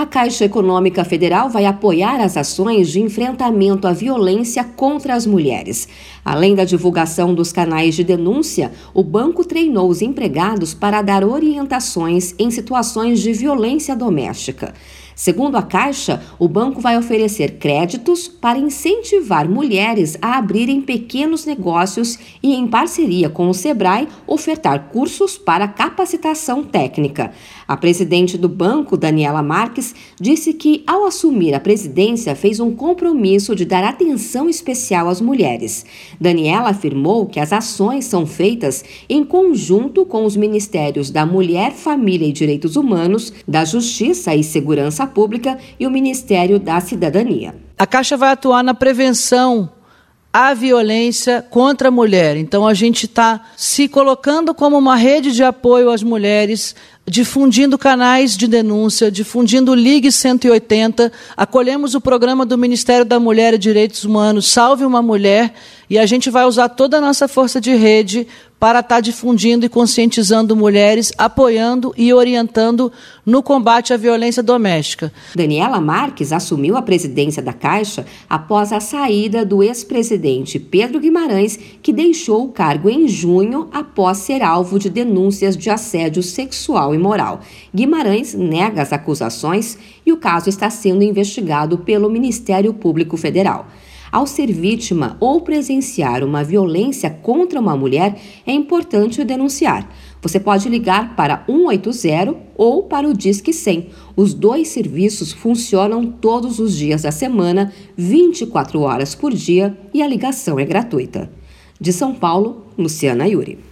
A Caixa Econômica Federal vai apoiar as ações de enfrentamento à violência contra as mulheres. Além da divulgação dos canais de denúncia, o banco treinou os empregados para dar orientações em situações de violência doméstica. Segundo a Caixa, o banco vai oferecer créditos para incentivar mulheres a abrirem pequenos negócios e, em parceria com o Sebrae, ofertar cursos para capacitação técnica. A presidente do banco, Daniela Marques, disse que, ao assumir a presidência, fez um compromisso de dar atenção especial às mulheres. Daniela afirmou que as ações são feitas em conjunto com os ministérios da Mulher, Família e Direitos Humanos, da Justiça e Segurança Pública e o Ministério da Cidadania. A Caixa vai atuar na prevenção à violência contra a mulher. Então, a gente está se colocando como uma rede de apoio às mulheres, difundindo canais de denúncia, difundindo Ligue 180. Acolhemos o programa do Ministério da Mulher e Direitos Humanos, Salve uma Mulher, e a gente vai usar toda a nossa força de rede para estar tá difundindo e conscientizando mulheres, apoiando e orientando no combate à violência doméstica. Daniela Marques assumiu a presidência da Caixa após a saída do ex-presidente Pedro Guimarães, que deixou o cargo em junho após ser alvo de denúncias de assédio sexual e moral. Guimarães nega as acusações e o caso está sendo investigado pelo Ministério Público Federal. Ao ser vítima ou presenciar uma violência contra uma mulher, é importante denunciar. Você pode ligar para 180 ou para o Disque 100. Os dois serviços funcionam todos os dias da semana, 24 horas por dia e a ligação é gratuita. De São Paulo, Luciana Yuri.